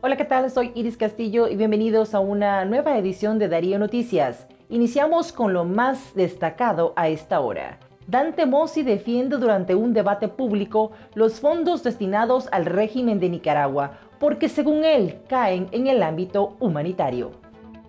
Hola, ¿qué tal? Soy Iris Castillo y bienvenidos a una nueva edición de Darío Noticias. Iniciamos con lo más destacado a esta hora. Dante Mossi defiende durante un debate público los fondos destinados al régimen de Nicaragua porque según él caen en el ámbito humanitario.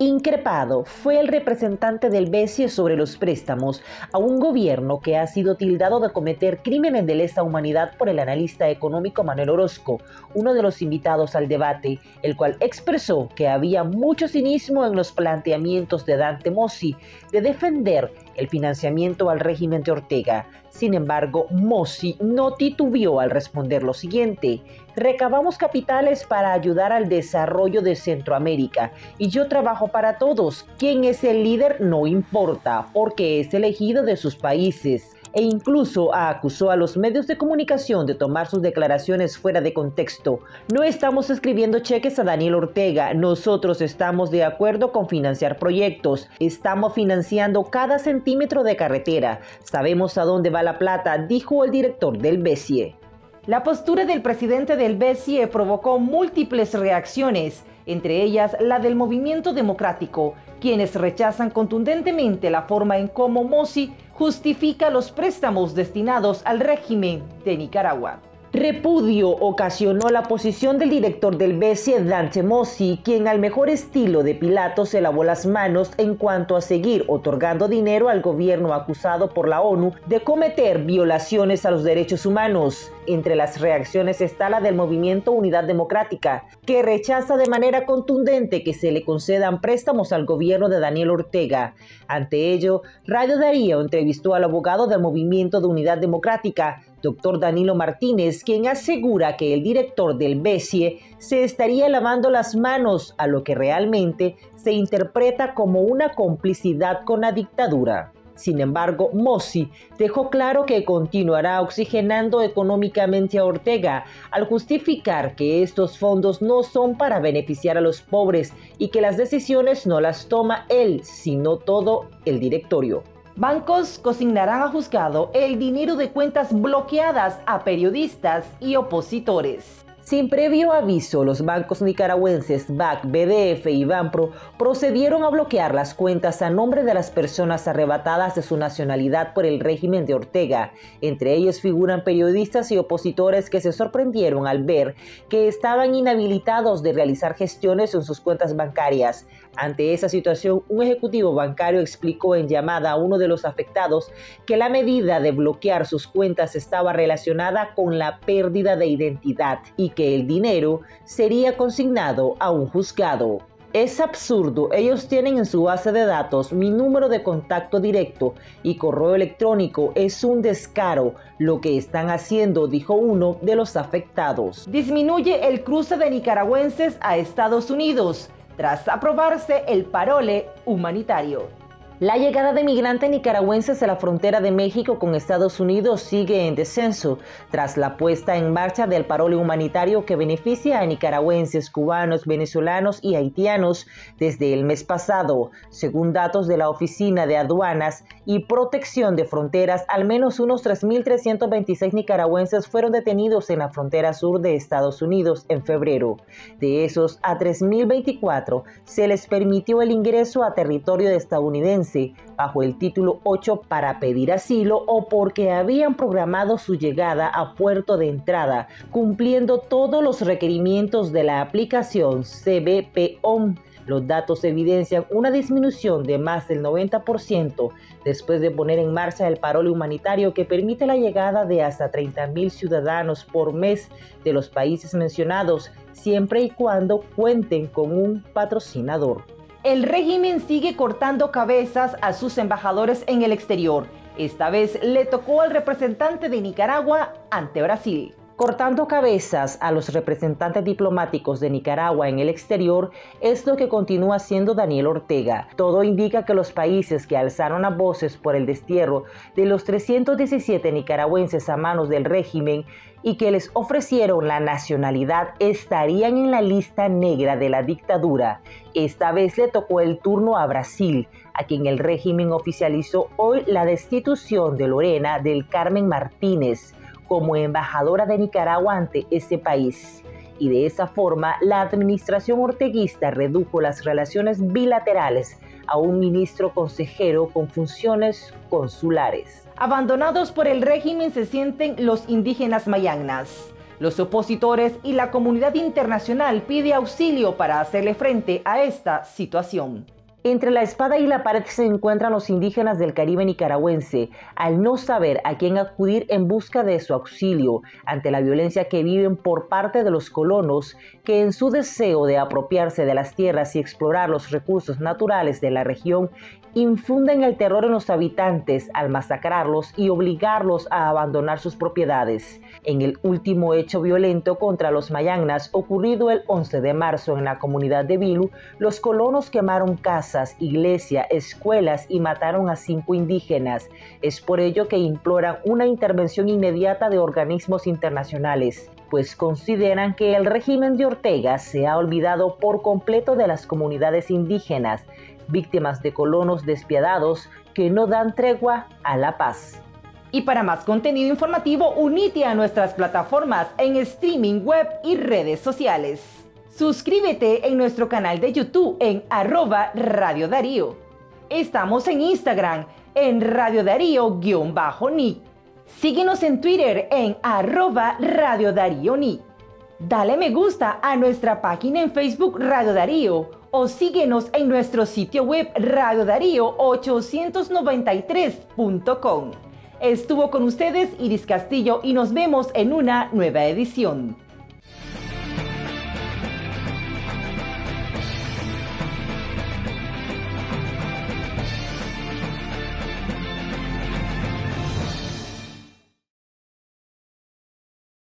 Increpado fue el representante del BESIE sobre los préstamos a un gobierno que ha sido tildado de cometer crímenes de lesa humanidad por el analista económico Manuel Orozco, uno de los invitados al debate, el cual expresó que había mucho cinismo en los planteamientos de Dante Mossi de defender el financiamiento al régimen de Ortega. Sin embargo, Mossi no titubeó al responder lo siguiente. Recabamos capitales para ayudar al desarrollo de Centroamérica y yo trabajo para todos. Quién es el líder no importa porque es elegido de sus países e incluso acusó a los medios de comunicación de tomar sus declaraciones fuera de contexto. No estamos escribiendo cheques a Daniel Ortega, nosotros estamos de acuerdo con financiar proyectos, estamos financiando cada centímetro de carretera, sabemos a dónde va la plata, dijo el director del BESIE. La postura del presidente del BESIE provocó múltiples reacciones, entre ellas la del movimiento democrático, quienes rechazan contundentemente la forma en cómo Mossi justifica los préstamos destinados al régimen de Nicaragua. Repudio ocasionó la posición del director del BCE, Dante Mossi, quien al mejor estilo de Pilato se lavó las manos en cuanto a seguir otorgando dinero al gobierno acusado por la ONU de cometer violaciones a los derechos humanos. Entre las reacciones está la del movimiento Unidad Democrática, que rechaza de manera contundente que se le concedan préstamos al gobierno de Daniel Ortega. Ante ello, Radio Darío entrevistó al abogado del movimiento de Unidad Democrática, doctor Danilo Martínez, quien asegura que el director del BESIE se estaría lavando las manos a lo que realmente se interpreta como una complicidad con la dictadura. Sin embargo, Mossi dejó claro que continuará oxigenando económicamente a Ortega al justificar que estos fondos no son para beneficiar a los pobres y que las decisiones no las toma él, sino todo el directorio. Bancos consignarán a juzgado el dinero de cuentas bloqueadas a periodistas y opositores. Sin previo aviso, los bancos nicaragüenses BAC, BDF y Banpro procedieron a bloquear las cuentas a nombre de las personas arrebatadas de su nacionalidad por el régimen de Ortega. Entre ellos figuran periodistas y opositores que se sorprendieron al ver que estaban inhabilitados de realizar gestiones en sus cuentas bancarias. Ante esa situación, un ejecutivo bancario explicó en llamada a uno de los afectados que la medida de bloquear sus cuentas estaba relacionada con la pérdida de identidad y que el dinero sería consignado a un juzgado. Es absurdo, ellos tienen en su base de datos mi número de contacto directo y correo electrónico, es un descaro lo que están haciendo, dijo uno de los afectados. Disminuye el cruce de nicaragüenses a Estados Unidos tras aprobarse el parole humanitario. La llegada de migrantes nicaragüenses a la frontera de México con Estados Unidos sigue en descenso tras la puesta en marcha del parole humanitario que beneficia a nicaragüenses, cubanos, venezolanos y haitianos desde el mes pasado. Según datos de la Oficina de Aduanas y Protección de Fronteras, al menos unos 3.326 nicaragüenses fueron detenidos en la frontera sur de Estados Unidos en febrero. De esos, a 3.024 se les permitió el ingreso a territorio estadounidense bajo el título 8 para pedir asilo o porque habían programado su llegada a puerto de entrada, cumpliendo todos los requerimientos de la aplicación CBPOM. Los datos evidencian una disminución de más del 90% después de poner en marcha el parole humanitario que permite la llegada de hasta 30.000 ciudadanos por mes de los países mencionados, siempre y cuando cuenten con un patrocinador. El régimen sigue cortando cabezas a sus embajadores en el exterior. Esta vez le tocó al representante de Nicaragua ante Brasil cortando cabezas a los representantes diplomáticos de Nicaragua en el exterior es lo que continúa haciendo Daniel Ortega. Todo indica que los países que alzaron a voces por el destierro de los 317 nicaragüenses a manos del régimen y que les ofrecieron la nacionalidad estarían en la lista negra de la dictadura. Esta vez le tocó el turno a Brasil, a quien el régimen oficializó hoy la destitución de Lorena del Carmen Martínez como embajadora de Nicaragua ante ese país. y de esa forma la administración orteguista redujo las relaciones bilaterales a un ministro consejero con funciones consulares. Abandonados por el régimen se sienten los indígenas mayagnas. Los opositores y la comunidad internacional pide auxilio para hacerle frente a esta situación. Entre la espada y la pared se encuentran los indígenas del Caribe nicaragüense, al no saber a quién acudir en busca de su auxilio ante la violencia que viven por parte de los colonos, que en su deseo de apropiarse de las tierras y explorar los recursos naturales de la región infunden el terror en los habitantes al masacrarlos y obligarlos a abandonar sus propiedades. En el último hecho violento contra los mayagnas ocurrido el 11 de marzo en la comunidad de Vilu, los colonos quemaron casas, iglesia, escuelas y mataron a cinco indígenas. Es por ello que imploran una intervención inmediata de organismos internacionales pues consideran que el régimen de Ortega se ha olvidado por completo de las comunidades indígenas, víctimas de colonos despiadados que no dan tregua a la paz. Y para más contenido informativo, unite a nuestras plataformas en streaming web y redes sociales. Suscríbete en nuestro canal de YouTube en arroba Radio Darío. Estamos en Instagram en Radio Darío-Ni. Síguenos en Twitter en arroba Radio Darío Ni. Dale me gusta a nuestra página en Facebook Radio Darío o síguenos en nuestro sitio web radiodarío893.com. Estuvo con ustedes Iris Castillo y nos vemos en una nueva edición.